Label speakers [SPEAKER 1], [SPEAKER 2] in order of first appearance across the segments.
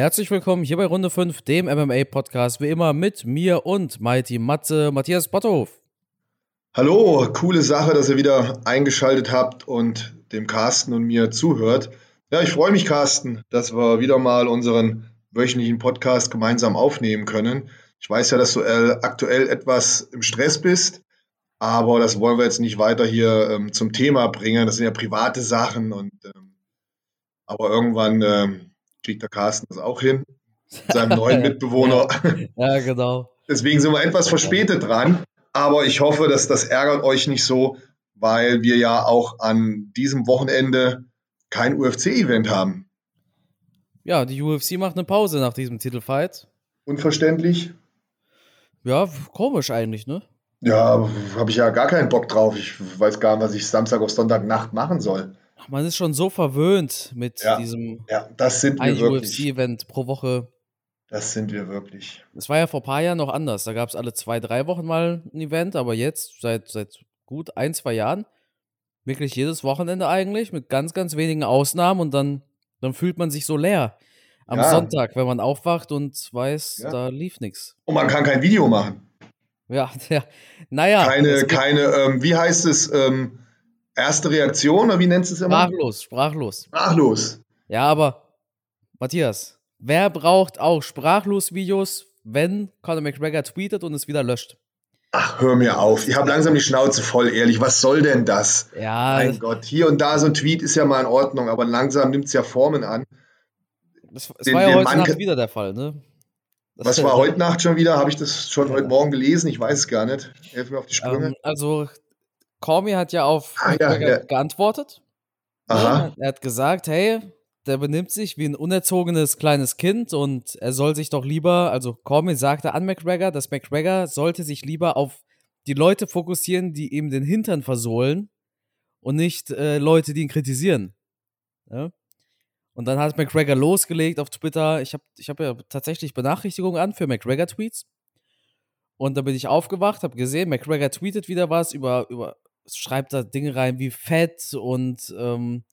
[SPEAKER 1] Herzlich willkommen hier bei Runde 5, dem MMA-Podcast, wie immer mit mir und Mighty Matze, Matthias Botthof.
[SPEAKER 2] Hallo, coole Sache, dass ihr wieder eingeschaltet habt und dem Carsten und mir zuhört. Ja, ich freue mich, Carsten, dass wir wieder mal unseren wöchentlichen Podcast gemeinsam aufnehmen können. Ich weiß ja, dass du äh, aktuell etwas im Stress bist, aber das wollen wir jetzt nicht weiter hier ähm, zum Thema bringen. Das sind ja private Sachen und ähm, aber irgendwann ähm, kriegt der Carsten das auch hin, mit seinem neuen Mitbewohner.
[SPEAKER 1] ja, genau.
[SPEAKER 2] Deswegen sind wir etwas verspätet dran, aber ich hoffe, dass das ärgert euch nicht so, weil wir ja auch an diesem Wochenende kein UFC-Event haben.
[SPEAKER 1] Ja, die UFC macht eine Pause nach diesem Titelfight.
[SPEAKER 2] Unverständlich.
[SPEAKER 1] Ja, komisch eigentlich, ne?
[SPEAKER 2] Ja, habe ich ja gar keinen Bock drauf. Ich weiß gar nicht, was ich Samstag auf Sonntagnacht machen soll
[SPEAKER 1] man ist schon so verwöhnt mit
[SPEAKER 2] ja,
[SPEAKER 1] diesem
[SPEAKER 2] ja, das sind wir
[SPEAKER 1] UFC-Event pro Woche.
[SPEAKER 2] Das sind wir wirklich.
[SPEAKER 1] Es war ja vor ein paar Jahren noch anders. Da gab es alle zwei, drei Wochen mal ein Event, aber jetzt, seit, seit gut ein, zwei Jahren, wirklich jedes Wochenende eigentlich, mit ganz, ganz wenigen Ausnahmen und dann, dann fühlt man sich so leer. Am ja. Sonntag, wenn man aufwacht und weiß, ja. da lief nichts.
[SPEAKER 2] Und man kann kein Video machen.
[SPEAKER 1] Ja, ja. Naja.
[SPEAKER 2] Keine, keine, ähm, wie heißt es, ähm, Erste Reaktion, oder wie nennst du es
[SPEAKER 1] immer? Sprachlos, sprachlos.
[SPEAKER 2] Sprachlos.
[SPEAKER 1] Ja, aber Matthias, wer braucht auch Sprachlos-Videos, wenn Conor McGregor tweetet und es wieder löscht?
[SPEAKER 2] Ach, hör mir auf. Ich habe langsam die Schnauze voll, ehrlich. Was soll denn das?
[SPEAKER 1] Ja.
[SPEAKER 2] Mein Gott, hier und da so ein Tweet ist ja mal in Ordnung, aber langsam nimmt es ja Formen an.
[SPEAKER 1] Das, das den, war ja heute Mann Nacht wieder der Fall, ne?
[SPEAKER 2] Das Was war heute Nacht schon wieder? Habe ich das schon ja. heute Morgen gelesen? Ich weiß es gar nicht. Helf mir auf die Sprünge. Ähm,
[SPEAKER 1] also, Cormy hat ja auf ah, ja, ja. geantwortet.
[SPEAKER 2] Aha.
[SPEAKER 1] Er hat gesagt, hey, der benimmt sich wie ein unerzogenes kleines Kind und er soll sich doch lieber, also Cormier sagte an McGregor, dass McGregor sollte sich lieber auf die Leute fokussieren, die ihm den Hintern versohlen und nicht äh, Leute, die ihn kritisieren. Ja? Und dann hat McGregor losgelegt auf Twitter. Ich habe ich hab ja tatsächlich Benachrichtigungen an für McGregor-Tweets. Und da bin ich aufgewacht, habe gesehen, McGregor tweetet wieder was über, über schreibt da Dinge rein wie fett und ähm,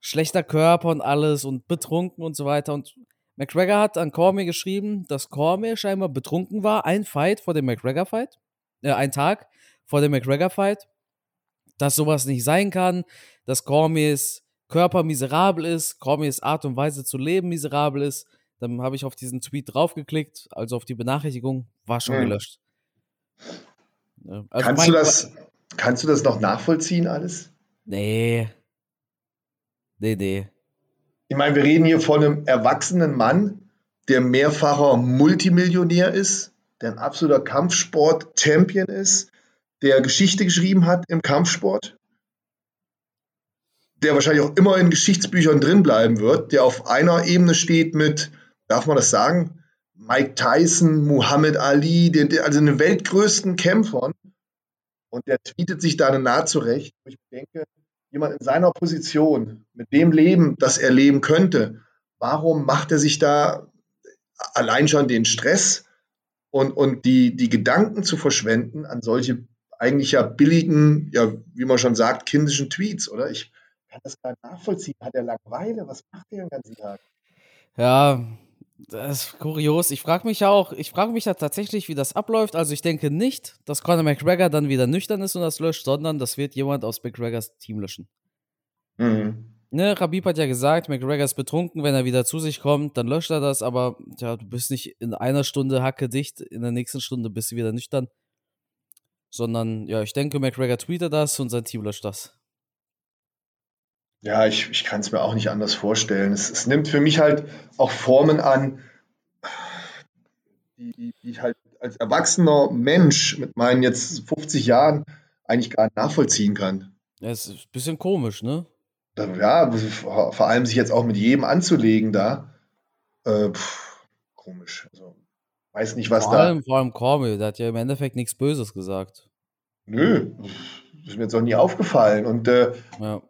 [SPEAKER 1] schlechter Körper und alles und betrunken und so weiter. Und McGregor hat an Cormier geschrieben, dass Cormier scheinbar betrunken war, ein Fight vor dem McGregor-Fight, äh, ein Tag vor dem McGregor-Fight, dass sowas nicht sein kann, dass Cormiers Körper miserabel ist, Cormiers Art und Weise zu leben miserabel ist. Dann habe ich auf diesen Tweet draufgeklickt, also auf die Benachrichtigung, war schon hm. gelöscht.
[SPEAKER 2] Also Kannst du das, Kannst du das noch nachvollziehen alles?
[SPEAKER 1] Nee. Nee, nee.
[SPEAKER 2] Ich meine, wir reden hier von einem erwachsenen Mann, der mehrfacher Multimillionär ist, der ein absoluter Kampfsport-Champion ist, der Geschichte geschrieben hat im Kampfsport, der wahrscheinlich auch immer in Geschichtsbüchern drin bleiben wird, der auf einer Ebene steht mit, darf man das sagen, Mike Tyson, Muhammad Ali, den, also den weltgrößten Kämpfern. Und der tweetet sich da eine Naht zurecht, ich denke, jemand in seiner Position, mit dem Leben, das er leben könnte, warum macht er sich da allein schon den Stress und, und die, die Gedanken zu verschwenden an solche eigentlich ja billigen, ja, wie man schon sagt, kindischen Tweets, oder? Ich kann das gar nicht nachvollziehen. Hat er Langeweile? Was macht er den ganzen Tag?
[SPEAKER 1] Ja, das ist kurios. Ich frage mich ja auch, ich frage mich ja tatsächlich, wie das abläuft. Also ich denke nicht, dass Conor McGregor dann wieder nüchtern ist und das löscht, sondern das wird jemand aus McGregors Team löschen.
[SPEAKER 2] Mhm.
[SPEAKER 1] Ne, Rabib hat ja gesagt, McGregor ist betrunken, wenn er wieder zu sich kommt, dann löscht er das, aber ja, du bist nicht in einer Stunde hacke dicht, in der nächsten Stunde bist du wieder nüchtern. Sondern, ja, ich denke, McGregor tweetet das und sein Team löscht das.
[SPEAKER 2] Ja, ich, ich kann es mir auch nicht anders vorstellen. Es, es nimmt für mich halt auch Formen an, die, die, die ich halt als erwachsener Mensch mit meinen jetzt 50 Jahren eigentlich gar nicht nachvollziehen kann.
[SPEAKER 1] Ja, es ist ein bisschen komisch, ne?
[SPEAKER 2] Ja, vor allem sich jetzt auch mit jedem anzulegen da. Äh, pff, komisch. Also, weiß nicht, was
[SPEAKER 1] vor
[SPEAKER 2] da.
[SPEAKER 1] Allem, vor allem Cormier, der hat ja im Endeffekt nichts Böses gesagt.
[SPEAKER 2] Nö, ist mir jetzt auch nie aufgefallen. Und äh,
[SPEAKER 1] ja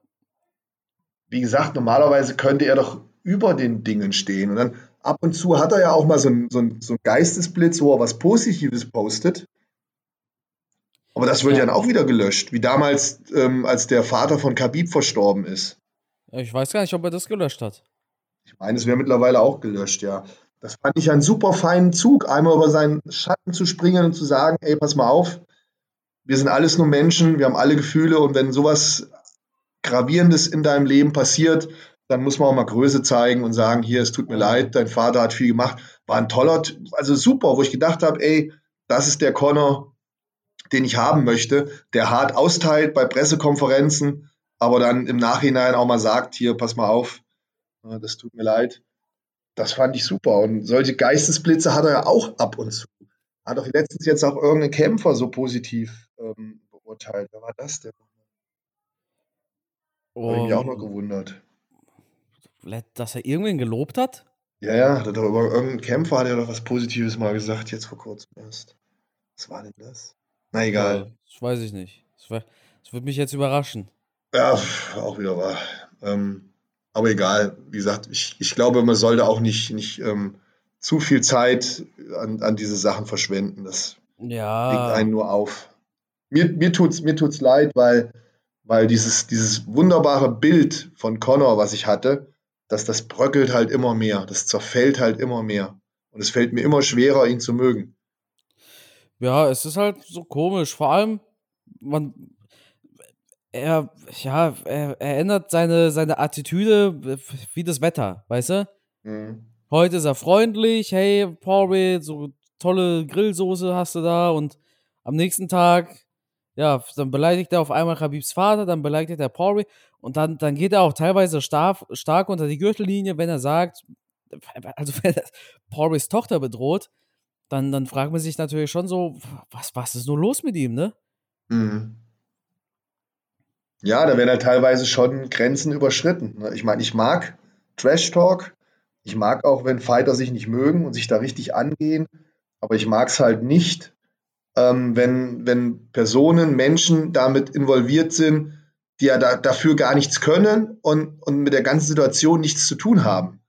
[SPEAKER 2] wie gesagt, normalerweise könnte er doch über den Dingen stehen. Und dann ab und zu hat er ja auch mal so einen, so einen, so einen Geistesblitz, wo er was Positives postet. Aber das wird ja. dann auch wieder gelöscht, wie damals, ähm, als der Vater von Khabib verstorben ist.
[SPEAKER 1] Ich weiß gar nicht, ob er das gelöscht hat.
[SPEAKER 2] Ich meine, es wäre mittlerweile auch gelöscht, ja. Das fand ich einen super feinen Zug, einmal über seinen Schatten zu springen und zu sagen, ey, pass mal auf, wir sind alles nur Menschen, wir haben alle Gefühle und wenn sowas Gravierendes in deinem Leben passiert, dann muss man auch mal Größe zeigen und sagen, hier, es tut mir leid, dein Vater hat viel gemacht. War ein toller, also super, wo ich gedacht habe, ey, das ist der Connor, den ich haben möchte, der hart austeilt bei Pressekonferenzen, aber dann im Nachhinein auch mal sagt, hier, pass mal auf, das tut mir leid. Das fand ich super. Und solche Geistesblitze hat er ja auch ab und zu. Hat doch letztens jetzt auch irgendeinen Kämpfer so positiv ähm, beurteilt. Wer war das denn? Um, Habe ich mich auch noch gewundert.
[SPEAKER 1] Dass er irgendwen gelobt hat?
[SPEAKER 2] Ja, ja, hat er über irgendeinen Kämpfer hat er doch was Positives mal gesagt, jetzt vor kurzem erst. Was war denn das? Na egal. Ja,
[SPEAKER 1] das weiß ich nicht. Das, war, das würde mich jetzt überraschen.
[SPEAKER 2] Ja, auch wieder wahr. Ähm, aber egal, wie gesagt, ich, ich glaube, man sollte auch nicht, nicht ähm, zu viel Zeit an, an diese Sachen verschwenden. Das
[SPEAKER 1] ja.
[SPEAKER 2] legt einen nur auf. Mir, mir tut es mir tut's leid, weil, weil dieses, dieses wunderbare Bild von Connor, was ich hatte, dass das bröckelt halt immer mehr, das zerfällt halt immer mehr. Und es fällt mir immer schwerer, ihn zu mögen.
[SPEAKER 1] Ja, es ist halt so komisch. Vor allem, man, er, ja, er, er ändert seine, seine Attitüde wie das Wetter, weißt du? Mhm. Heute ist er freundlich, hey, Paul, so tolle Grillsoße hast du da und am nächsten Tag, ja, dann beleidigt er auf einmal Habibs Vater, dann beleidigt er Paul und dann, dann geht er auch teilweise stark, stark unter die Gürtellinie, wenn er sagt, also wenn er Pauls Tochter bedroht, dann, dann fragt man sich natürlich schon so, was, was ist nur los mit ihm, ne? Mhm.
[SPEAKER 2] Ja, da werden halt teilweise schon Grenzen überschritten. Ne? Ich meine, ich mag Trash Talk. Ich mag auch, wenn Fighter sich nicht mögen und sich da richtig angehen. Aber ich mag es halt nicht, ähm, wenn, wenn Personen, Menschen damit involviert sind, die ja da, dafür gar nichts können und, und mit der ganzen Situation nichts zu tun haben.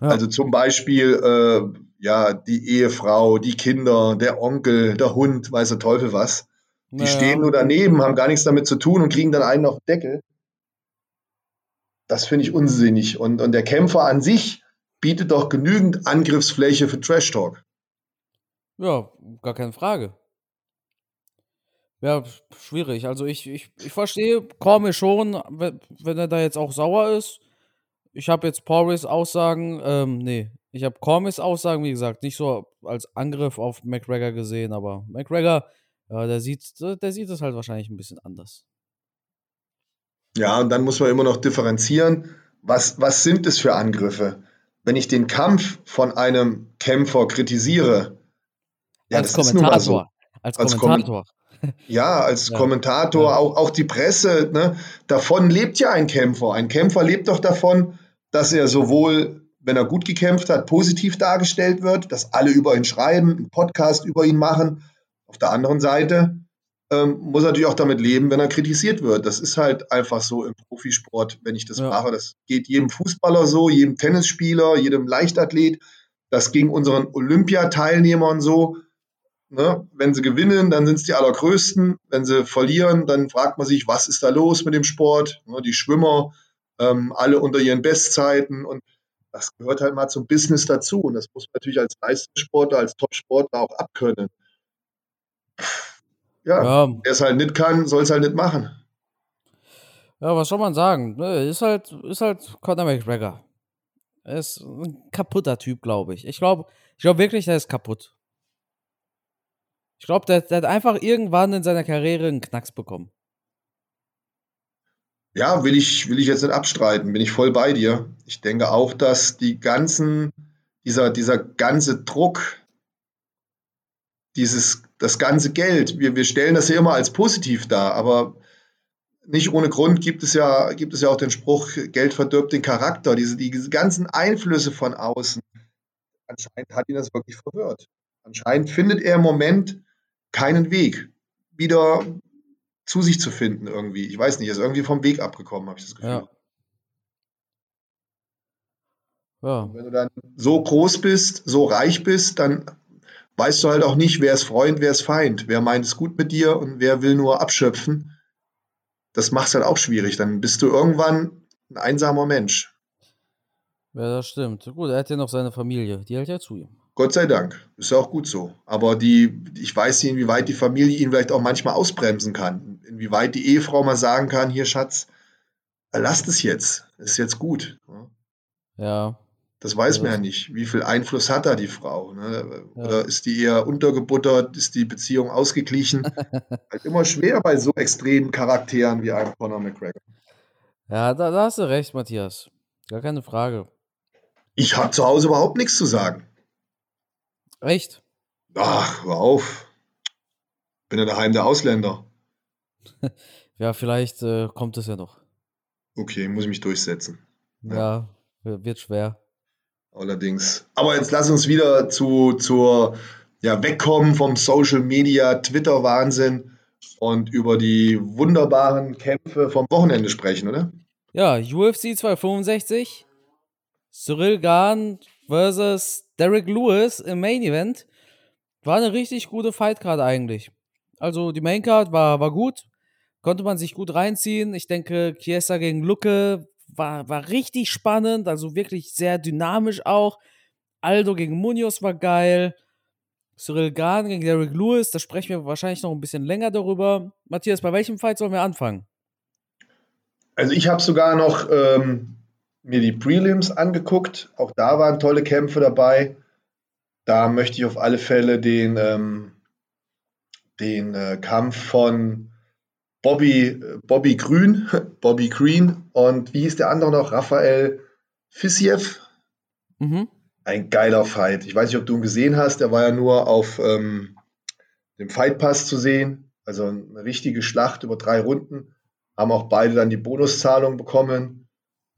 [SPEAKER 2] Ja. Also zum Beispiel, äh, ja, die Ehefrau, die Kinder, der Onkel, der Hund, weiß der Teufel was. Die naja. stehen nur daneben, haben gar nichts damit zu tun und kriegen dann einen auf den Deckel. Das finde ich unsinnig. Und, und der Kämpfer an sich bietet doch genügend Angriffsfläche für Trash Talk.
[SPEAKER 1] Ja, gar keine Frage. Ja, schwierig. Also ich, ich, ich verstehe Cormier schon, wenn er da jetzt auch sauer ist. Ich habe jetzt Porris Aussagen, ähm, nee, ich habe Cormis Aussagen, wie gesagt, nicht so als Angriff auf McGregor gesehen, aber McGregor ja, der sieht, der sieht es halt wahrscheinlich ein bisschen anders.
[SPEAKER 2] Ja, und dann muss man immer noch differenzieren, was, was sind es für Angriffe? Wenn ich den Kampf von einem Kämpfer kritisiere,
[SPEAKER 1] ja, als Kommentator. So. Als, als Kommentator.
[SPEAKER 2] Kom ja, als ja. Kommentator, ja. Auch, auch die Presse, ne? davon lebt ja ein Kämpfer. Ein Kämpfer lebt doch davon, dass er sowohl, wenn er gut gekämpft hat, positiv dargestellt wird, dass alle über ihn schreiben, einen Podcast über ihn machen auf der anderen Seite ähm, muss er natürlich auch damit leben, wenn er kritisiert wird. Das ist halt einfach so im Profisport, wenn ich das ja. mache. Das geht jedem Fußballer so, jedem Tennisspieler, jedem Leichtathlet. Das ging unseren Olympiateilnehmern so. Ne? Wenn sie gewinnen, dann sind es die allergrößten. Wenn sie verlieren, dann fragt man sich, was ist da los mit dem Sport? Ne? Die Schwimmer, ähm, alle unter ihren Bestzeiten. Und das gehört halt mal zum Business dazu. Und das muss man natürlich als Leistungssportler, als Topsportler auch abkönnen. Ja, ja. wer es halt nicht kann, soll es halt nicht machen.
[SPEAKER 1] Ja, was soll man sagen? Ne, ist halt, ist halt Conor McGregor. Er ist ein kaputter Typ, glaube ich. Ich glaube ich glaub wirklich, er ist kaputt. Ich glaube, der, der, hat einfach irgendwann in seiner Karriere einen Knacks bekommen.
[SPEAKER 2] Ja, will ich, will ich jetzt nicht abstreiten, bin ich voll bei dir. Ich denke auch, dass die ganzen, dieser, dieser ganze Druck, dieses, das ganze Geld, wir, wir stellen das ja immer als positiv dar, aber nicht ohne Grund gibt es ja, gibt es ja auch den Spruch, Geld verdirbt den Charakter, diese, diese ganzen Einflüsse von außen. Anscheinend hat ihn das wirklich verwirrt. Anscheinend findet er im Moment keinen Weg, wieder zu sich zu finden irgendwie. Ich weiß nicht, er ist irgendwie vom Weg abgekommen, habe ich das Gefühl. Ja. Ja. Wenn du dann so groß bist, so reich bist, dann weißt du halt auch nicht, wer ist Freund, wer ist Feind, wer meint es gut mit dir und wer will nur abschöpfen. Das macht es halt auch schwierig. Dann bist du irgendwann ein einsamer Mensch.
[SPEAKER 1] Ja, das stimmt. Gut, er hat ja noch seine Familie, die hält ja zu ihm.
[SPEAKER 2] Gott sei Dank. Ist ja auch gut so. Aber die, ich weiß nicht, inwieweit die Familie ihn vielleicht auch manchmal ausbremsen kann. Inwieweit die Ehefrau mal sagen kann, hier Schatz, lasst es jetzt. Ist jetzt gut.
[SPEAKER 1] Ja.
[SPEAKER 2] Das weiß man ja nicht. Wie viel Einfluss hat da die Frau? Ne? Oder ist die eher untergebuttert? Ist die Beziehung ausgeglichen? halt immer schwer bei so extremen Charakteren wie einem Conor McGregor.
[SPEAKER 1] Ja, da, da hast du recht, Matthias. Gar keine Frage.
[SPEAKER 2] Ich habe zu Hause überhaupt nichts zu sagen.
[SPEAKER 1] Echt?
[SPEAKER 2] Ach, hör auf. Bin ja daheim der Ausländer.
[SPEAKER 1] ja, vielleicht äh, kommt es ja noch.
[SPEAKER 2] Okay, muss ich mich durchsetzen.
[SPEAKER 1] Ja, ja wird schwer.
[SPEAKER 2] Allerdings. Aber jetzt lass uns wieder zu, zur, ja, wegkommen vom Social Media, Twitter-Wahnsinn und über die wunderbaren Kämpfe vom Wochenende sprechen, oder?
[SPEAKER 1] Ja, UFC 265, Cyril Gahn versus Derek Lewis im Main Event. War eine richtig gute Fightcard eigentlich. Also die Maincard war, war gut, konnte man sich gut reinziehen. Ich denke, Chiesa gegen Lucke war, war richtig spannend, also wirklich sehr dynamisch auch. Aldo gegen Munoz war geil. Cyril Gahn gegen Derek Lewis, da sprechen wir wahrscheinlich noch ein bisschen länger darüber. Matthias, bei welchem Fight sollen wir anfangen?
[SPEAKER 2] Also ich habe sogar noch ähm, mir die Prelims angeguckt. Auch da waren tolle Kämpfe dabei. Da möchte ich auf alle Fälle den, ähm, den äh, Kampf von Bobby, Bobby Grün, Bobby Green und wie hieß der andere noch? Raphael Fissiev. Mhm. Ein geiler Fight. Ich weiß nicht, ob du ihn gesehen hast. Der war ja nur auf ähm, dem Fight Pass zu sehen. Also eine richtige Schlacht über drei Runden. Haben auch beide dann die Bonuszahlung bekommen.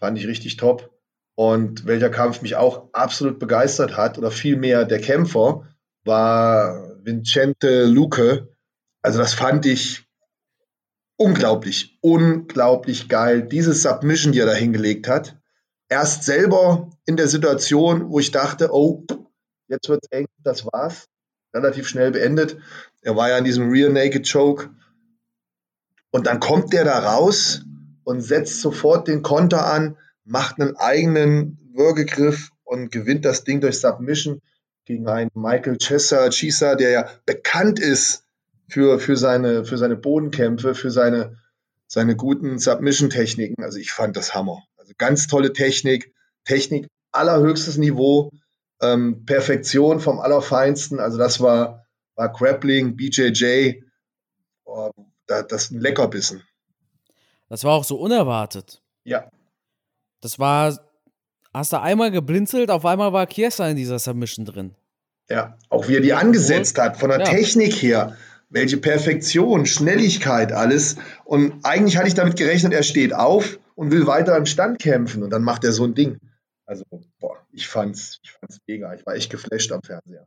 [SPEAKER 2] Fand ich richtig top. Und welcher Kampf mich auch absolut begeistert hat, oder vielmehr der Kämpfer, war Vincente Luque. Also das fand ich unglaublich, unglaublich geil. Diese Submission, die er da hingelegt hat. Erst selber in der Situation, wo ich dachte, oh, jetzt wird's eng, das war's. Relativ schnell beendet. Er war ja in diesem Rear Naked Choke. Und dann kommt der da raus und setzt sofort den Konter an, macht einen eigenen Würgegriff und gewinnt das Ding durch Submission gegen einen Michael Chesser, Chisa, der ja bekannt ist für, für, seine, für seine Bodenkämpfe, für seine, seine guten Submission-Techniken. Also ich fand das Hammer. Also ganz tolle Technik, Technik allerhöchstes Niveau, ähm, Perfektion vom Allerfeinsten. Also das war, war Grappling, BJJ, oh, das ist ein Leckerbissen.
[SPEAKER 1] Das war auch so unerwartet.
[SPEAKER 2] Ja.
[SPEAKER 1] Das war, hast du einmal geblinzelt, auf einmal war Chiesa in dieser Submission drin.
[SPEAKER 2] Ja, auch wie er die angesetzt hat, von der ja. Technik her welche Perfektion, Schnelligkeit, alles. Und eigentlich hatte ich damit gerechnet, er steht auf und will weiter im Stand kämpfen und dann macht er so ein Ding. Also, boah, ich fand's, ich fand's mega. Ich war echt geflasht am Fernseher.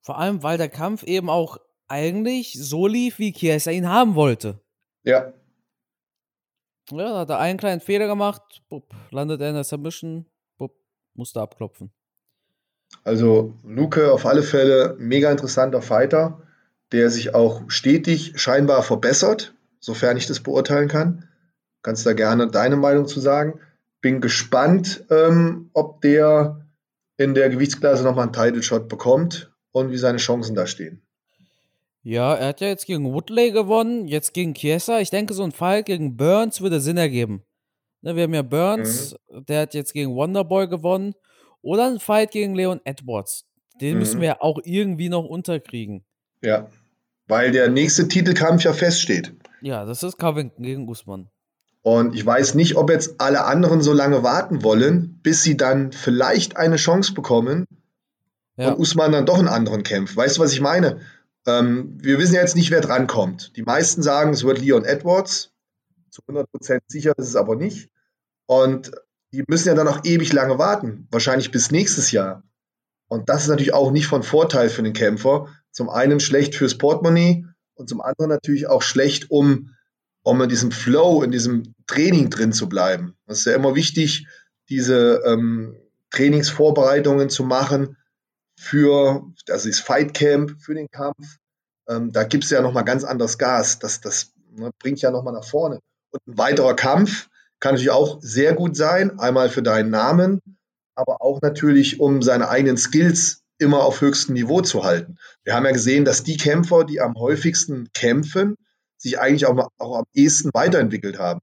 [SPEAKER 1] Vor allem, weil der Kampf eben auch eigentlich so lief, wie Chiesa ihn haben wollte.
[SPEAKER 2] Ja.
[SPEAKER 1] Ja, hat er einen kleinen Fehler gemacht, bup, landet er in der Submission, bup, musste abklopfen.
[SPEAKER 2] Also, Luke auf alle Fälle mega interessanter Fighter der sich auch stetig scheinbar verbessert, sofern ich das beurteilen kann. Kannst da gerne deine Meinung zu sagen. Bin gespannt, ähm, ob der in der Gewichtsklasse nochmal einen Title Shot bekommt und wie seine Chancen da stehen.
[SPEAKER 1] Ja, er hat ja jetzt gegen Woodley gewonnen, jetzt gegen Chiesa. Ich denke, so ein Fall gegen Burns würde Sinn ergeben. Ne, wir haben ja Burns, mhm. der hat jetzt gegen Wonderboy gewonnen. Oder ein Fight gegen Leon Edwards. Den mhm. müssen wir ja auch irgendwie noch unterkriegen.
[SPEAKER 2] Ja, weil der nächste Titelkampf ja feststeht.
[SPEAKER 1] Ja, das ist Covington gegen Usman.
[SPEAKER 2] Und ich weiß nicht, ob jetzt alle anderen so lange warten wollen, bis sie dann vielleicht eine Chance bekommen ja. und Usman dann doch einen anderen kämpft. Weißt du, was ich meine? Ähm, wir wissen ja jetzt nicht, wer drankommt. Die meisten sagen, es wird Leon Edwards. Zu 100% sicher ist es aber nicht. Und die müssen ja dann auch ewig lange warten. Wahrscheinlich bis nächstes Jahr. Und das ist natürlich auch nicht von Vorteil für den Kämpfer, zum einen schlecht fürs Portemonnaie und zum anderen natürlich auch schlecht, um, um in diesem Flow, in diesem Training drin zu bleiben. Das ist ja immer wichtig, diese ähm, Trainingsvorbereitungen zu machen für, das ist Fight Camp, für den Kampf. Ähm, da gibt es ja nochmal ganz anderes Gas. Das, das ne, bringt ja nochmal nach vorne. Und ein weiterer Kampf kann natürlich auch sehr gut sein. Einmal für deinen Namen, aber auch natürlich, um seine eigenen Skills immer auf höchstem Niveau zu halten. Wir haben ja gesehen, dass die Kämpfer, die am häufigsten kämpfen, sich eigentlich auch, auch am ehesten weiterentwickelt haben.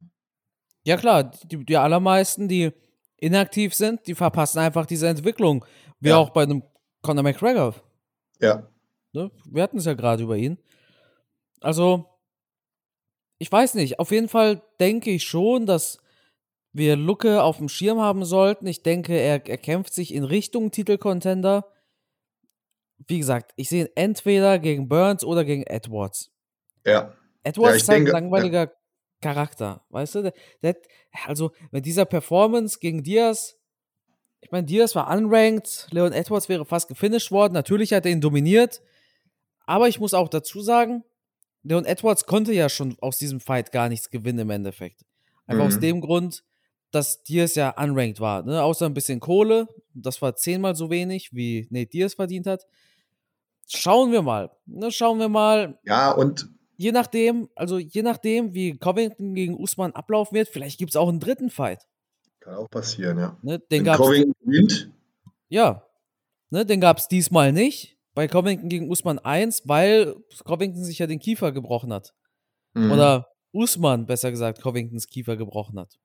[SPEAKER 1] Ja klar, die, die allermeisten, die inaktiv sind, die verpassen einfach diese Entwicklung. Wie ja. auch bei einem Conor McGregor.
[SPEAKER 2] Ja.
[SPEAKER 1] Ne? Wir hatten es ja gerade über ihn. Also, ich weiß nicht. Auf jeden Fall denke ich schon, dass wir Lucke auf dem Schirm haben sollten. Ich denke, er, er kämpft sich in Richtung Titelcontender. Wie gesagt, ich sehe ihn entweder gegen Burns oder gegen Edwards.
[SPEAKER 2] Ja.
[SPEAKER 1] Edwards
[SPEAKER 2] ja,
[SPEAKER 1] ist halt ein langweiliger ja. Charakter, weißt du? Der, der, also, mit dieser Performance gegen Diaz, ich meine, Diaz war unranked, Leon Edwards wäre fast gefinisht worden. Natürlich hat er ihn dominiert. Aber ich muss auch dazu sagen, Leon Edwards konnte ja schon aus diesem Fight gar nichts gewinnen im Endeffekt. Einfach mhm. aus dem Grund, dass Diaz ja unranked war. Ne? Außer ein bisschen Kohle. Das war zehnmal so wenig, wie Nate Diaz verdient hat. Schauen wir mal. Ne? Schauen wir mal.
[SPEAKER 2] Ja, und.
[SPEAKER 1] Je nachdem, also je nachdem, wie Covington gegen Usman ablaufen wird, vielleicht gibt es auch einen dritten Fight.
[SPEAKER 2] Kann auch passieren, ja.
[SPEAKER 1] Ne? Den Covington gewinnt. Ja. Ne? Den gab es diesmal nicht bei Covington gegen Usman 1, weil Covington sich ja den Kiefer gebrochen hat. Mhm. Oder Usman, besser gesagt, Covingtons Kiefer gebrochen hat.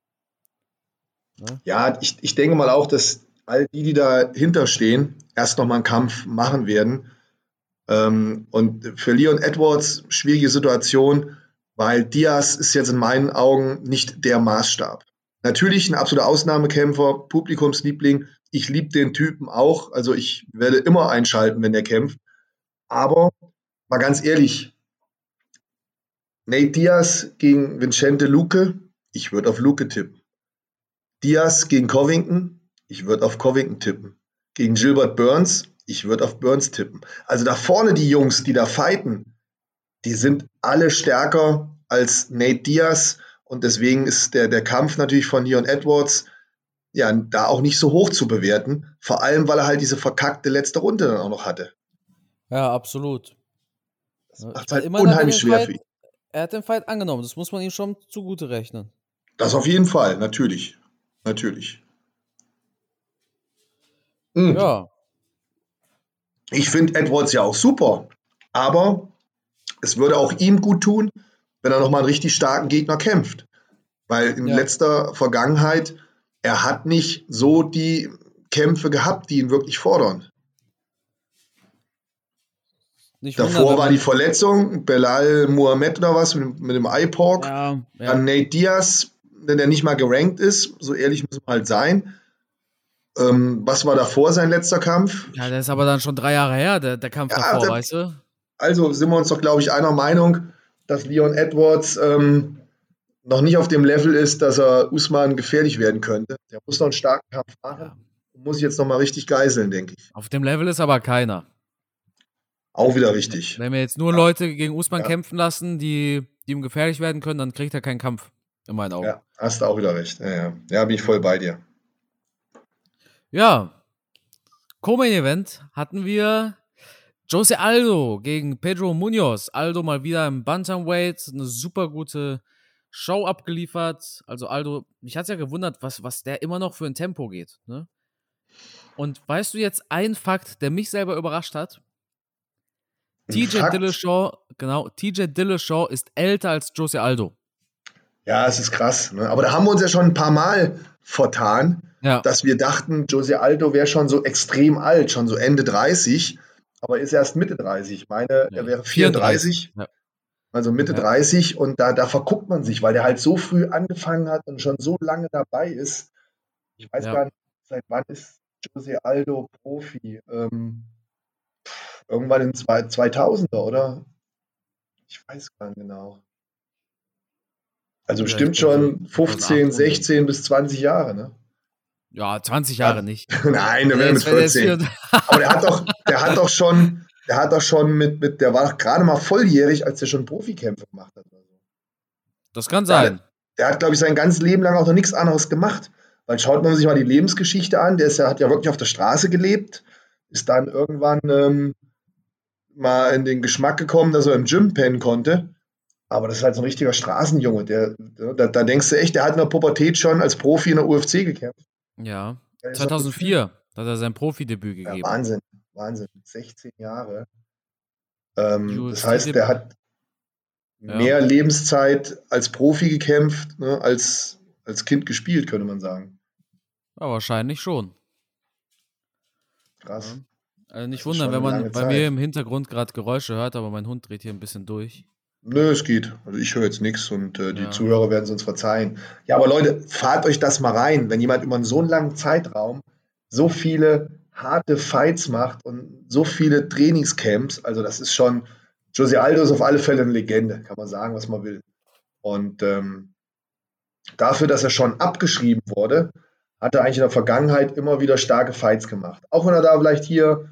[SPEAKER 2] Ne? Ja, ich, ich denke mal auch, dass all die, die dahinter stehen, erst nochmal einen Kampf machen werden. Ähm, und für Leon Edwards schwierige Situation, weil Diaz ist jetzt in meinen Augen nicht der Maßstab. Natürlich ein absoluter Ausnahmekämpfer, Publikumsliebling, ich liebe den Typen auch. Also ich werde immer einschalten, wenn er kämpft. Aber mal ganz ehrlich, Nate Diaz gegen Vincente Luque, ich würde auf Luque tippen. Diaz gegen Covington, ich würde auf Covington tippen. Gegen Gilbert Burns, ich würde auf Burns tippen. Also da vorne die Jungs, die da fighten, die sind alle stärker als Nate Diaz. Und deswegen ist der, der Kampf natürlich von Leon Edwards ja, da auch nicht so hoch zu bewerten. Vor allem, weil er halt diese verkackte letzte Runde dann auch noch hatte.
[SPEAKER 1] Ja, absolut.
[SPEAKER 2] Das macht halt unheimlich schwer
[SPEAKER 1] Fight,
[SPEAKER 2] für ihn.
[SPEAKER 1] Er hat den Fight angenommen, das muss man ihm schon zugute rechnen.
[SPEAKER 2] Das auf jeden Fall, natürlich. Natürlich.
[SPEAKER 1] Mhm. Ja.
[SPEAKER 2] Ich finde Edwards ja auch super, aber es würde auch ihm gut tun, wenn er nochmal einen richtig starken Gegner kämpft. Weil in ja. letzter Vergangenheit er hat nicht so die Kämpfe gehabt, die ihn wirklich fordern. Nicht Davor war die Verletzung, Belal Muhammad oder was mit, mit dem iPork. Ja, ja. Dann Nate Diaz, der nicht mal gerankt ist, so ehrlich muss man halt sein. Ähm, was war davor sein letzter Kampf?
[SPEAKER 1] Ja, der ist aber dann schon drei Jahre her, der, der Kampf ja, davor, der, weißt du?
[SPEAKER 2] Also sind wir uns doch, glaube ich, einer Meinung, dass Leon Edwards ähm, noch nicht auf dem Level ist, dass er Usman gefährlich werden könnte. Der muss noch einen starken Kampf machen. Ja. Muss ich jetzt noch mal richtig geiseln, denke ich.
[SPEAKER 1] Auf dem Level ist aber keiner.
[SPEAKER 2] Auch wieder richtig.
[SPEAKER 1] Wenn wir jetzt nur ja. Leute gegen Usman ja. kämpfen lassen, die, die ihm gefährlich werden können, dann kriegt er keinen Kampf. In meinen Augen.
[SPEAKER 2] Ja, hast du auch wieder recht. Ja, ja. ja bin ich voll bei dir.
[SPEAKER 1] Ja. Co-Main Event hatten wir Jose Aldo gegen Pedro Munoz. Aldo mal wieder im Bantamweight. Eine super gute Show abgeliefert. Also Aldo, mich hat es ja gewundert, was, was der immer noch für ein Tempo geht. Ne? Und weißt du jetzt ein Fakt, der mich selber überrascht hat? TJ Dillashaw, genau, TJ Dillashaw ist älter als Jose Aldo.
[SPEAKER 2] Ja, es ist krass. Ne? Aber da haben wir uns ja schon ein paar Mal vertan, ja. dass wir dachten, Jose Aldo wäre schon so extrem alt, schon so Ende 30, aber ist erst Mitte 30. Ich meine, er wäre 34. 34. Ja also Mitte ja. 30 und da, da verguckt man sich, weil der halt so früh angefangen hat und schon so lange dabei ist. Ich weiß ja. gar nicht, seit wann ist Jose Aldo Profi? Ähm, irgendwann in zwei, 2000er, oder? Ich weiß gar nicht genau. Also ja, bestimmt schon 15, 16 bis 20 Jahre, ne?
[SPEAKER 1] Ja, 20 Jahre nicht.
[SPEAKER 2] Nein, der wäre mit 14. Aber der hat doch, der hat doch schon, der hat doch schon mit, mit der war doch gerade mal volljährig, als der schon Profikämpfe gemacht hat.
[SPEAKER 1] Das kann sein.
[SPEAKER 2] Der, der hat, glaube ich, sein ganzes Leben lang auch noch nichts anderes gemacht. Weil schaut man sich mal die Lebensgeschichte an, der ist ja, hat ja wirklich auf der Straße gelebt, ist dann irgendwann ähm, mal in den Geschmack gekommen, dass er im Gym pennen konnte. Aber das ist halt so ein richtiger Straßenjunge. Der, da, da denkst du echt, der hat in der Pubertät schon als Profi in der UFC gekämpft.
[SPEAKER 1] Ja, 2004 hat er sein Profidebüt gegeben.
[SPEAKER 2] Ja, Wahnsinn, Wahnsinn. 16 Jahre. Ähm, das heißt, der hat ja. mehr Lebenszeit als Profi gekämpft, ne, als, als Kind gespielt, könnte man sagen.
[SPEAKER 1] Ja, wahrscheinlich schon.
[SPEAKER 2] Krass. Ja.
[SPEAKER 1] Also nicht wundern, wenn man bei Zeit. mir im Hintergrund gerade Geräusche hört, aber mein Hund dreht hier ein bisschen durch.
[SPEAKER 2] Nö, es geht. Also ich höre jetzt nichts und äh, die ja. Zuhörer werden es uns verzeihen. Ja, aber Leute, fahrt euch das mal rein, wenn jemand über so einen langen Zeitraum so viele harte Fights macht und so viele Trainingscamps, also das ist schon, Jose Aldo ist auf alle Fälle eine Legende, kann man sagen, was man will. Und ähm, dafür, dass er schon abgeschrieben wurde, hat er eigentlich in der Vergangenheit immer wieder starke Fights gemacht. Auch wenn er da vielleicht hier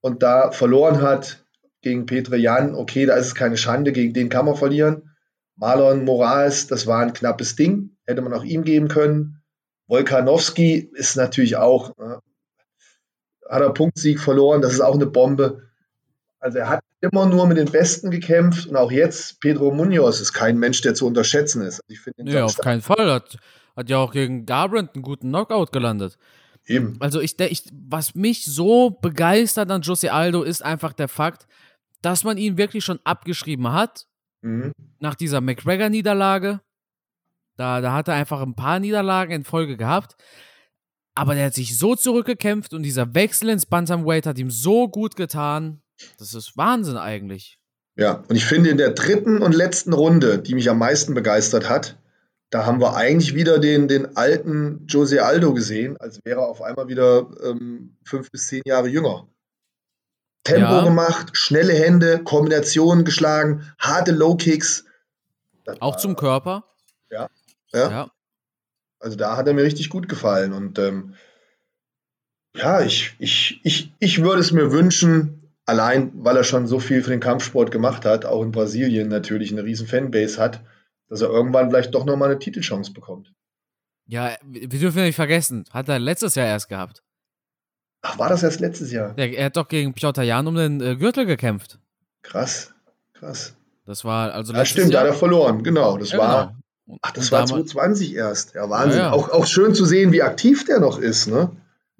[SPEAKER 2] und da verloren hat gegen Petre Jan, okay, da ist es keine Schande, gegen den kann man verlieren. Marlon Moraes, das war ein knappes Ding, hätte man auch ihm geben können. Volkanowski ist natürlich auch, ne, hat er Punktsieg verloren, das ist auch eine Bombe. Also er hat immer nur mit den Besten gekämpft und auch jetzt Pedro Munoz ist kein Mensch, der zu unterschätzen ist.
[SPEAKER 1] Ich nee, auf keinen Fall. Hat, hat ja auch gegen Garbrandt einen guten Knockout gelandet.
[SPEAKER 2] Eben.
[SPEAKER 1] Also ich, der, ich, was mich so begeistert an Jose Aldo ist einfach der Fakt, dass man ihn wirklich schon abgeschrieben hat. Mhm. Nach dieser McGregor-Niederlage. Da, da hat er einfach ein paar Niederlagen in Folge gehabt. Aber der hat sich so zurückgekämpft und dieser Wechsel ins Bantamweight hat ihm so gut getan. Das ist Wahnsinn eigentlich.
[SPEAKER 2] Ja, und ich finde in der dritten und letzten Runde, die mich am meisten begeistert hat, da haben wir eigentlich wieder den, den alten Jose Aldo gesehen, als wäre er auf einmal wieder ähm, fünf bis zehn Jahre jünger. Tempo ja. gemacht, schnelle Hände, Kombinationen geschlagen, harte Low Kicks.
[SPEAKER 1] Auch zum Körper.
[SPEAKER 2] Ja, ja, ja. Also da hat er mir richtig gut gefallen. Und ähm, ja, ich, ich, ich, ich würde es mir wünschen, allein weil er schon so viel für den Kampfsport gemacht hat, auch in Brasilien natürlich eine riesen Fanbase hat, dass er irgendwann vielleicht doch nochmal eine Titelchance bekommt.
[SPEAKER 1] Ja, wir dürfen nicht vergessen, hat er letztes Jahr erst gehabt.
[SPEAKER 2] Ach, war das erst letztes Jahr?
[SPEAKER 1] Ja, er hat doch gegen Piotr Jan um den äh, Gürtel gekämpft.
[SPEAKER 2] Krass, krass.
[SPEAKER 1] Das war also
[SPEAKER 2] Ja, stimmt, Jahr. da hat er verloren, genau. Das ja, war. Genau. Ach, das war 2020 erst. Ja, Wahnsinn. Ja, ja. Auch, auch schön zu sehen, wie aktiv der noch ist, ne?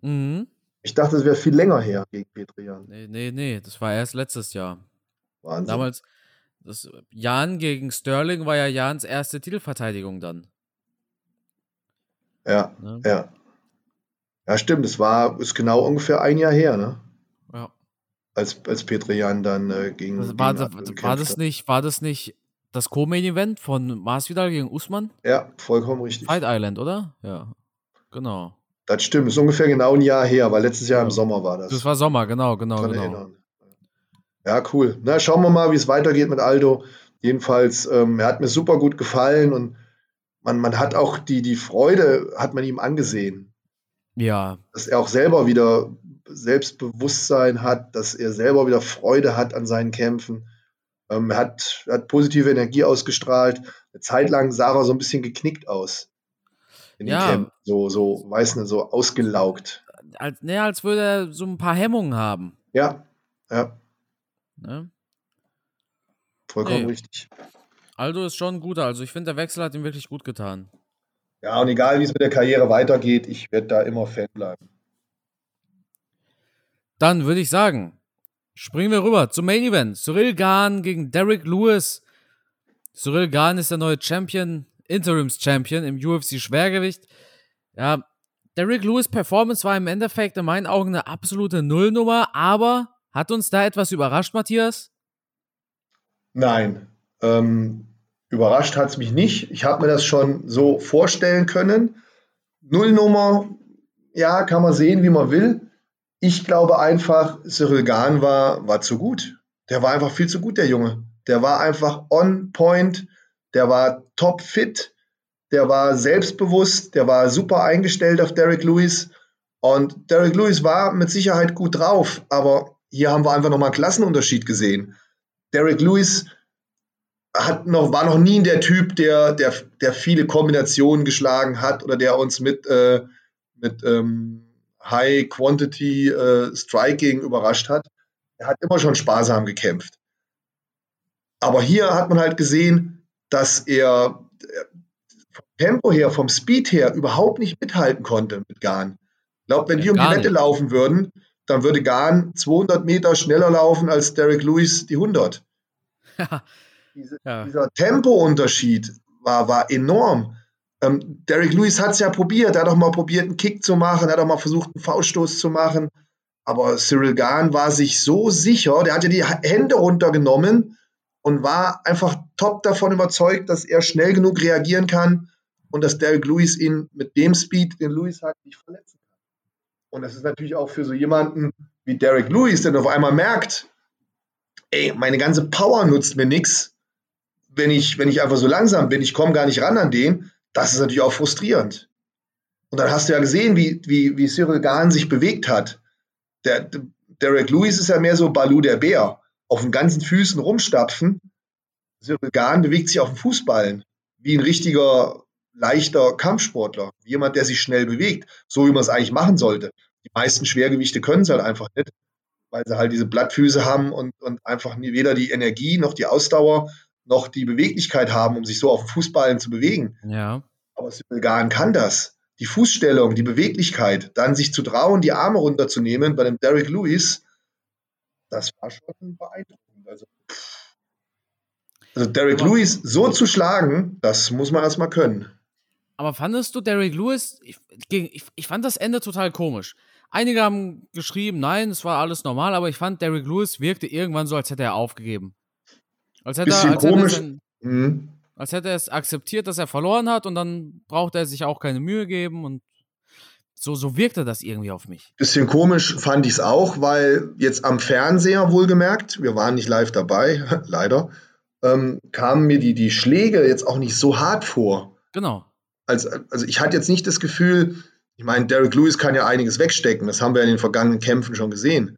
[SPEAKER 2] Mhm. Ich dachte, es wäre viel länger her gegen Petrian.
[SPEAKER 1] Nee, nee, nee, das war erst letztes Jahr.
[SPEAKER 2] Wahnsinn.
[SPEAKER 1] Damals, das, Jan gegen Sterling war ja Jans erste Titelverteidigung dann.
[SPEAKER 2] Ja, ne? ja. Ja, stimmt. Es war ist genau ungefähr ein Jahr her, ne?
[SPEAKER 1] Ja.
[SPEAKER 2] Als, als Petrian dann äh, gegen.
[SPEAKER 1] Also war, gegen das, war, das nicht, war das nicht das Co-Main-Event von Masvidal gegen Usman?
[SPEAKER 2] Ja, vollkommen richtig.
[SPEAKER 1] Fight Island, oder? Ja. Genau.
[SPEAKER 2] Das stimmt, ist ungefähr genau ein Jahr her, weil letztes Jahr ja. im Sommer war das.
[SPEAKER 1] Das war Sommer, genau, genau, genau. Erinnern.
[SPEAKER 2] Ja, cool. Na, schauen wir mal, wie es weitergeht mit Aldo. Jedenfalls, ähm, er hat mir super gut gefallen und man, man hat auch die, die Freude, hat man ihm angesehen.
[SPEAKER 1] Ja.
[SPEAKER 2] Dass er auch selber wieder Selbstbewusstsein hat, dass er selber wieder Freude hat an seinen Kämpfen. Ähm, er hat, hat positive Energie ausgestrahlt. Eine Zeit lang sah er so ein bisschen geknickt aus. In ja. Camp. So, so, weiß nicht, so ausgelaugt.
[SPEAKER 1] Als, ne, als würde er so ein paar Hemmungen haben.
[SPEAKER 2] Ja, ja. Ne? Vollkommen nee. richtig.
[SPEAKER 1] Aldo ist schon ein guter. Also ich finde, der Wechsel hat ihm wirklich gut getan.
[SPEAKER 2] Ja, und egal wie es mit der Karriere weitergeht, ich werde da immer Fan bleiben.
[SPEAKER 1] Dann würde ich sagen, springen wir rüber zum Main Event. Cyril Gahn gegen Derek Lewis. Cyril Gahn ist der neue Champion, Interims-Champion im UFC Schwergewicht. Ja, Derek Lewis Performance war im Endeffekt in meinen Augen eine absolute Nullnummer, aber hat uns da etwas überrascht, Matthias?
[SPEAKER 2] Nein. Ähm, Überrascht hat es mich nicht. Ich habe mir das schon so vorstellen können. Nullnummer, ja, kann man sehen, wie man will. Ich glaube einfach, Cyril Gahn war, war zu gut. Der war einfach viel zu gut, der Junge. Der war einfach on point. Der war top fit. Der war selbstbewusst. Der war super eingestellt auf Derek Lewis. Und Derek Lewis war mit Sicherheit gut drauf. Aber hier haben wir einfach nochmal einen Klassenunterschied gesehen. Derek Lewis hat noch, war noch nie der Typ, der, der, der viele Kombinationen geschlagen hat oder der uns mit, äh, mit ähm, High Quantity äh, Striking überrascht hat. Er hat immer schon sparsam gekämpft. Aber hier hat man halt gesehen, dass er vom Tempo her, vom Speed her überhaupt nicht mithalten konnte mit Gahn. Ich glaube, wenn ja, die um die Wette laufen würden, dann würde Gahn 200 Meter schneller laufen als Derek Lewis die 100. Diese, ja. Dieser Tempounterschied war, war enorm. Ähm, Derek Lewis hat es ja probiert. Er hat auch mal probiert, einen Kick zu machen. Er hat auch mal versucht, einen Fauststoß zu machen. Aber Cyril Gahn war sich so sicher. Der hat ja die Hände runtergenommen und war einfach top davon überzeugt, dass er schnell genug reagieren kann und dass Derek Lewis ihn mit dem Speed, den Lewis hat, nicht verletzen kann. Und das ist natürlich auch für so jemanden wie Derek Lewis, der auf einmal merkt, ey, meine ganze Power nutzt mir nichts, wenn ich, wenn ich einfach so langsam bin, ich komme gar nicht ran an den, das ist natürlich auch frustrierend. Und dann hast du ja gesehen, wie, wie, wie Cyril Gahn sich bewegt hat. Der, Derek Lewis ist ja mehr so Balu der Bär auf den ganzen Füßen rumstapfen. Cyril Gahn bewegt sich auf dem Fußballen wie ein richtiger, leichter Kampfsportler. Wie jemand, der sich schnell bewegt, so wie man es eigentlich machen sollte. Die meisten Schwergewichte können es halt einfach nicht, weil sie halt diese Blattfüße haben und, und einfach weder die Energie noch die Ausdauer noch die Beweglichkeit haben, um sich so auf dem Fußballen zu bewegen.
[SPEAKER 1] Ja.
[SPEAKER 2] Aber Cyril Gahn kann das. Die Fußstellung, die Beweglichkeit, dann sich zu trauen, die Arme runterzunehmen bei dem Derek Lewis, das war schon beeindruckend. Also, also Derek aber, Lewis so zu schlagen, das muss man erstmal können.
[SPEAKER 1] Aber fandest du Derek Lewis? Ich, ich, ich fand das Ende total komisch. Einige haben geschrieben, nein, es war alles normal, aber ich fand, Derek Lewis wirkte irgendwann so, als hätte er aufgegeben. Als hätte,
[SPEAKER 2] Bisschen
[SPEAKER 1] er, als
[SPEAKER 2] komisch.
[SPEAKER 1] Hätte sein, mhm. Als hätte er es akzeptiert, dass er verloren hat und dann braucht er sich auch keine Mühe geben und so, so wirkte das irgendwie auf mich.
[SPEAKER 2] Bisschen komisch fand ich es auch, weil jetzt am Fernseher wohlgemerkt, wir waren nicht live dabei, leider, ähm, kamen mir die, die Schläge jetzt auch nicht so hart vor.
[SPEAKER 1] Genau.
[SPEAKER 2] Also, also ich hatte jetzt nicht das Gefühl, ich meine, Derek Lewis kann ja einiges wegstecken, das haben wir in den vergangenen Kämpfen schon gesehen.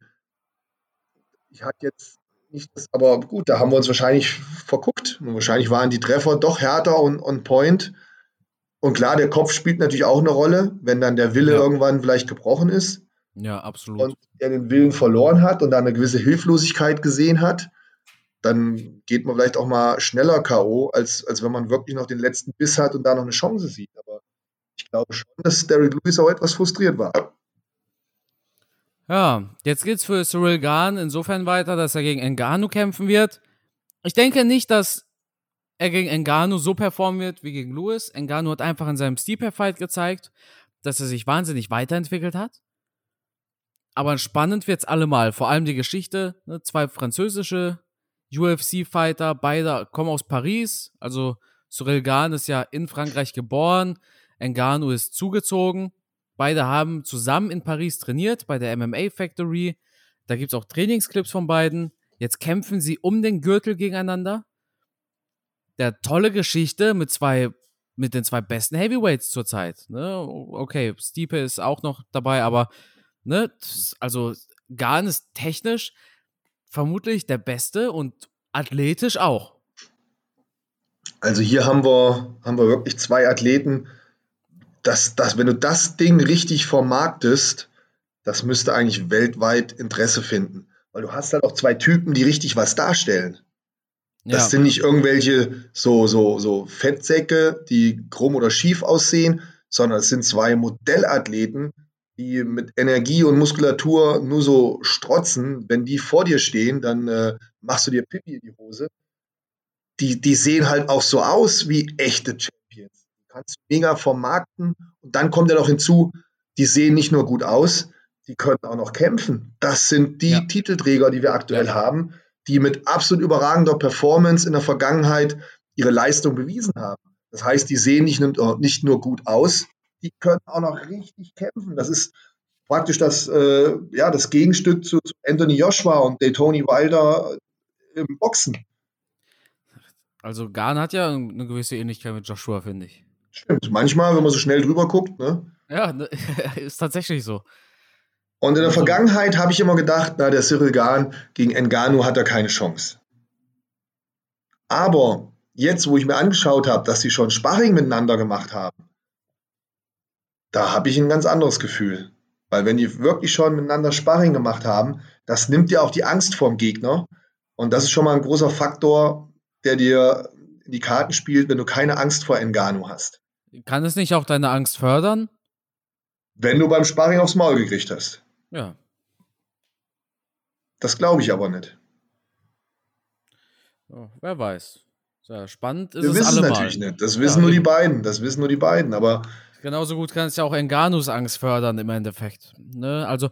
[SPEAKER 2] Ich hatte jetzt nicht das, aber gut, da haben wir uns wahrscheinlich verguckt. Und wahrscheinlich waren die Treffer doch härter und on point. Und klar, der Kopf spielt natürlich auch eine Rolle, wenn dann der Wille ja. irgendwann vielleicht gebrochen ist.
[SPEAKER 1] Ja, absolut.
[SPEAKER 2] Und er den Willen verloren hat und dann eine gewisse Hilflosigkeit gesehen hat, dann geht man vielleicht auch mal schneller K.O., als, als wenn man wirklich noch den letzten Biss hat und da noch eine Chance sieht. Aber ich glaube schon, dass Derek Lewis auch etwas frustriert war.
[SPEAKER 1] Ja, jetzt geht's für Cyril Gahn insofern weiter, dass er gegen Ngannou kämpfen wird. Ich denke nicht, dass er gegen Ngannou so performen wird wie gegen Lewis. Ngannou hat einfach in seinem Steeper-Fight gezeigt, dass er sich wahnsinnig weiterentwickelt hat. Aber spannend wird's allemal. Vor allem die Geschichte. Ne? Zwei französische UFC-Fighter, beide kommen aus Paris. Also Cyril Gahn ist ja in Frankreich geboren. Ngannou ist zugezogen. Beide haben zusammen in Paris trainiert bei der MMA Factory. Da gibt es auch Trainingsclips von beiden. Jetzt kämpfen sie um den Gürtel gegeneinander. Der tolle Geschichte mit zwei, mit den zwei besten Heavyweights zurzeit. Ne? Okay, Stipe ist auch noch dabei, aber ne, also Garn ist technisch vermutlich der Beste und athletisch auch.
[SPEAKER 2] Also hier haben wir, haben wir wirklich zwei Athleten, das, das, wenn du das Ding richtig vermarktest, das müsste eigentlich weltweit Interesse finden. Weil du hast halt auch zwei Typen, die richtig was darstellen. Das ja. sind nicht irgendwelche so, so, so Fettsäcke, die krumm oder schief aussehen, sondern es sind zwei Modellathleten, die mit Energie und Muskulatur nur so strotzen. Wenn die vor dir stehen, dann äh, machst du dir Pipi in die Hose. Die, die sehen halt auch so aus wie echte Champions kannst mega vermarkten. Und dann kommt ja noch hinzu, die sehen nicht nur gut aus, die können auch noch kämpfen. Das sind die ja. Titelträger, die wir aktuell ja. haben, die mit absolut überragender Performance in der Vergangenheit ihre Leistung bewiesen haben. Das heißt, die sehen nicht nur, nicht nur gut aus, die können auch noch richtig kämpfen. Das ist praktisch das, äh, ja, das Gegenstück zu, zu Anthony Joshua und Tony Wilder im Boxen.
[SPEAKER 1] Also Garn hat ja eine gewisse Ähnlichkeit mit Joshua, finde ich.
[SPEAKER 2] Stimmt, manchmal, wenn man so schnell drüber guckt, ne?
[SPEAKER 1] Ja, ne, ist tatsächlich so.
[SPEAKER 2] Und in der also Vergangenheit habe ich immer gedacht, na, der Cyril Gahn gegen Engano hat er keine Chance. Aber jetzt, wo ich mir angeschaut habe, dass sie schon Sparring miteinander gemacht haben, da habe ich ein ganz anderes Gefühl. Weil wenn die wirklich schon miteinander Sparring gemacht haben, das nimmt dir auch die Angst vorm Gegner. Und das ist schon mal ein großer Faktor, der dir in die Karten spielt, wenn du keine Angst vor Engano hast.
[SPEAKER 1] Kann es nicht auch deine Angst fördern?
[SPEAKER 2] Wenn du beim Sparring aufs Maul gekriegt hast.
[SPEAKER 1] Ja.
[SPEAKER 2] Das glaube ich aber nicht.
[SPEAKER 1] Ja, wer weiß. Sehr spannend ist
[SPEAKER 2] Wir
[SPEAKER 1] es
[SPEAKER 2] wissen natürlich nicht. Das wissen
[SPEAKER 1] Ja,
[SPEAKER 2] nur die
[SPEAKER 1] eben.
[SPEAKER 2] beiden. Das wissen nur die beiden. Aber
[SPEAKER 1] Genauso gut kann es ja auch Enganus Angst fördern im Endeffekt. Ne? Also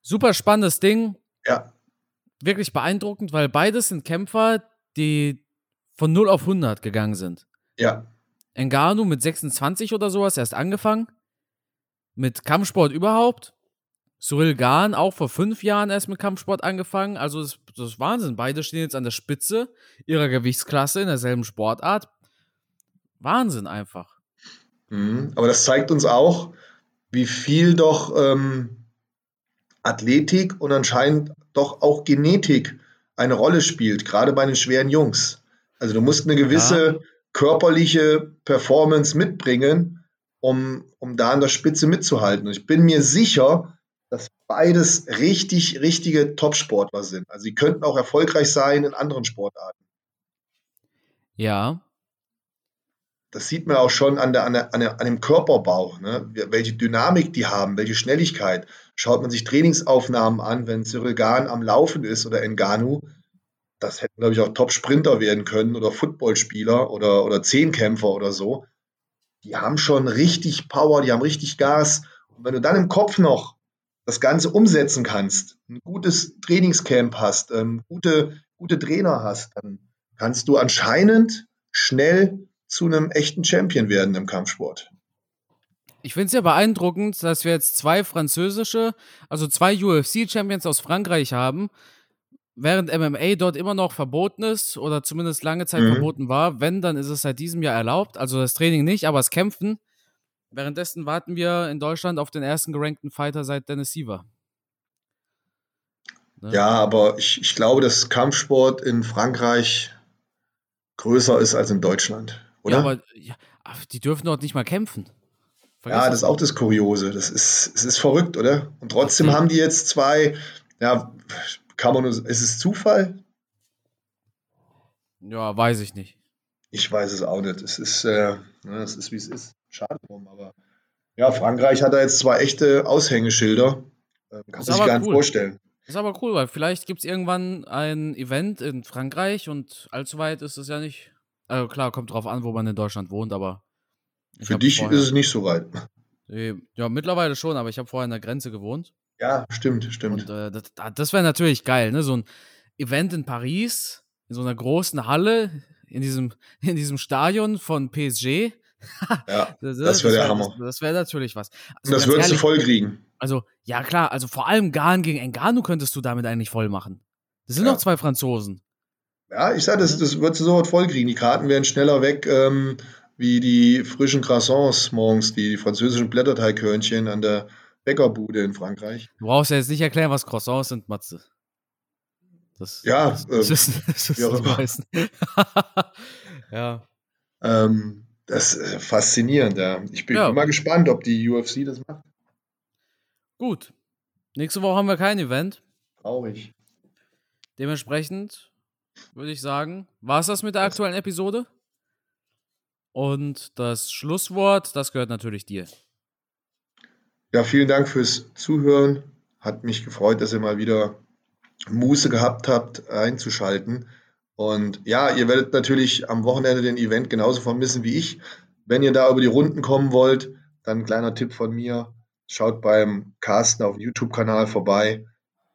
[SPEAKER 1] super spannendes Ding,
[SPEAKER 2] ja,
[SPEAKER 1] wirklich beeindruckend, weil beides sind Kämpfer, die von 0 auf 100 gegangen sind.
[SPEAKER 2] ja,
[SPEAKER 1] Engano mit 26 oder sowas erst angefangen, mit Kampfsport überhaupt. Cyril Gahn auch vor fünf Jahren erst mit Kampfsport angefangen. Also das, das ist Wahnsinn. Beide stehen jetzt an der Spitze ihrer Gewichtsklasse in derselben Sportart. Wahnsinn einfach.
[SPEAKER 2] Mhm. Aber das zeigt uns auch, wie viel doch ähm, Athletik und anscheinend doch auch Genetik eine Rolle spielt, gerade bei den schweren Jungs. Also du musst eine gewisse körperliche Performance mitbringen, um, um da an der Spitze mitzuhalten. Und ich bin mir sicher, dass beides richtig, richtige Top-Sportler sind. Also sie könnten auch erfolgreich sein in anderen Sportarten.
[SPEAKER 1] Ja,
[SPEAKER 2] Das sieht man auch schon an, der, an, der, an, dem Körperbau, ne? welche Dynamik die haben, welche Schnelligkeit. Schaut man sich Trainingsaufnahmen an, wenn Cyril Gahn am Laufen ist oder Enganu, das hätten, glaube ich, auch Top-Sprinter werden können oder Footballspieler oder, oder Zehnkämpfer oder so. Die haben schon richtig Power, die haben richtig Gas. Und wenn du dann im Kopf noch das Ganze umsetzen kannst, ein gutes Trainingscamp hast, ähm, gute, gute Trainer hast, dann kannst du anscheinend schnell zu einem echten Champion werden im Kampfsport.
[SPEAKER 1] Ich finde es ja beeindruckend, dass wir jetzt zwei französische, also zwei UFC-Champions aus Frankreich haben, während MMA dort immer noch verboten ist oder zumindest lange Zeit
[SPEAKER 2] Mhm.
[SPEAKER 1] verboten war. Wenn, dann ist es seit diesem Jahr erlaubt. Also das Training nicht, aber das Kämpfen. Währenddessen warten wir in Deutschland auf den ersten gerankten Fighter seit Dennis Siever. Ne?
[SPEAKER 2] Ja, aber ich, ich glaube, dass Kampfsport in Frankreich größer ist als in Deutschland, oder?
[SPEAKER 1] Ja, aber ja, die dürfen dort nicht mal kämpfen. Vergiss
[SPEAKER 2] Ja, das ist auch das Kuriose. Das ist, es ist verrückt, oder? Und trotzdem
[SPEAKER 1] Okay.
[SPEAKER 2] haben die jetzt zwei, ja, kann man nur, ist es Zufall?
[SPEAKER 1] Ja, weiß ich nicht.
[SPEAKER 2] Ich weiß es auch nicht. Es ist, äh, ne, es ist wie es ist. Schade drum, aber ja, Frankreich hat da jetzt zwei echte Aushängeschilder. Ähm, kann
[SPEAKER 1] Ist
[SPEAKER 2] man sich
[SPEAKER 1] aber
[SPEAKER 2] gar nicht
[SPEAKER 1] cool.
[SPEAKER 2] vorstellen.
[SPEAKER 1] Ist aber cool, weil vielleicht gibt es irgendwann ein Event in Frankreich und allzu weit ist es ja nicht. Also klar, kommt drauf an, wo man in Deutschland wohnt, aber.
[SPEAKER 2] Für dich
[SPEAKER 1] vorher-
[SPEAKER 2] ist es nicht so weit.
[SPEAKER 1] Ja, mittlerweile schon, aber ich habe vorher an der Grenze gewohnt.
[SPEAKER 2] Ja, stimmt, stimmt.
[SPEAKER 1] Und äh, das, das wäre natürlich geil, ne? So ein Event in Paris, in so einer großen Halle, in diesem, in diesem Stadion von PSG.
[SPEAKER 2] ja.
[SPEAKER 1] Das,
[SPEAKER 2] Das wär der Hammer.
[SPEAKER 1] Das, das wäre natürlich was. Also
[SPEAKER 2] das würdest du
[SPEAKER 1] ehrlich,
[SPEAKER 2] voll kriegen.
[SPEAKER 1] Also, ja klar, also vor allem Gahn gegen Engano könntest du damit eigentlich voll machen. Das sind
[SPEAKER 2] Ja.
[SPEAKER 1] noch zwei Franzosen.
[SPEAKER 2] Ja, ich sag, das,
[SPEAKER 1] Ja.
[SPEAKER 2] das würdest du sofort voll kriegen. Die Karten wären schneller weg, ähm, wie die frischen Croissants morgens, die französischen Blätterteighörnchen an der Bäckerbude in Frankreich.
[SPEAKER 1] Du brauchst ja jetzt nicht erklären, was Croissants sind, Matze. Das,
[SPEAKER 2] Ja,
[SPEAKER 1] das,
[SPEAKER 2] ähm,
[SPEAKER 1] das, ist, das ist meisten. ja.
[SPEAKER 2] Ähm, das ist faszinierend, ja. Ich bin
[SPEAKER 1] Ja.
[SPEAKER 2] mal gespannt, ob die UFC das macht.
[SPEAKER 1] Gut. Nächste Woche haben wir kein Event.
[SPEAKER 2] Traurig.
[SPEAKER 1] Dementsprechend würde ich sagen, war es das mit der aktuellen Episode. Und das Schlusswort, das gehört natürlich dir.
[SPEAKER 2] Ja, vielen Dank fürs Zuhören. Hat mich gefreut, dass ihr mal wieder Muße gehabt habt, einzuschalten. Und ja, ihr werdet natürlich am Wochenende den Event genauso vermissen wie ich. Wenn ihr da über die Runden kommen wollt, dann ein kleiner Tipp von mir. Schaut beim Carsten auf dem YouTube-Kanal vorbei.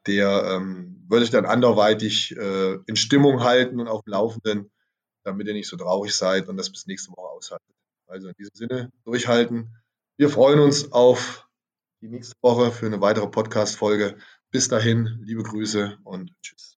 [SPEAKER 2] Der ähm, würde ich dann anderweitig äh, in Stimmung halten und auf dem Laufenden, damit ihr nicht so traurig seid und das bis nächste Woche aushaltet. Also in diesem Sinne, durchhalten. Wir freuen uns auf die nächste Woche für eine weitere Podcast-Folge. Bis dahin, liebe Grüße und tschüss.